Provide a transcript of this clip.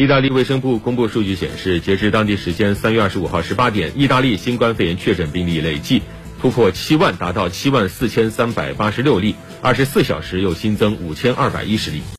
意大利卫生部公布数据显示截至当地时间三月二十五号十八点意大利新冠肺炎确诊病例累计突破七万达到七万四千三百八十六例二十四小时又新增五千二百一十例。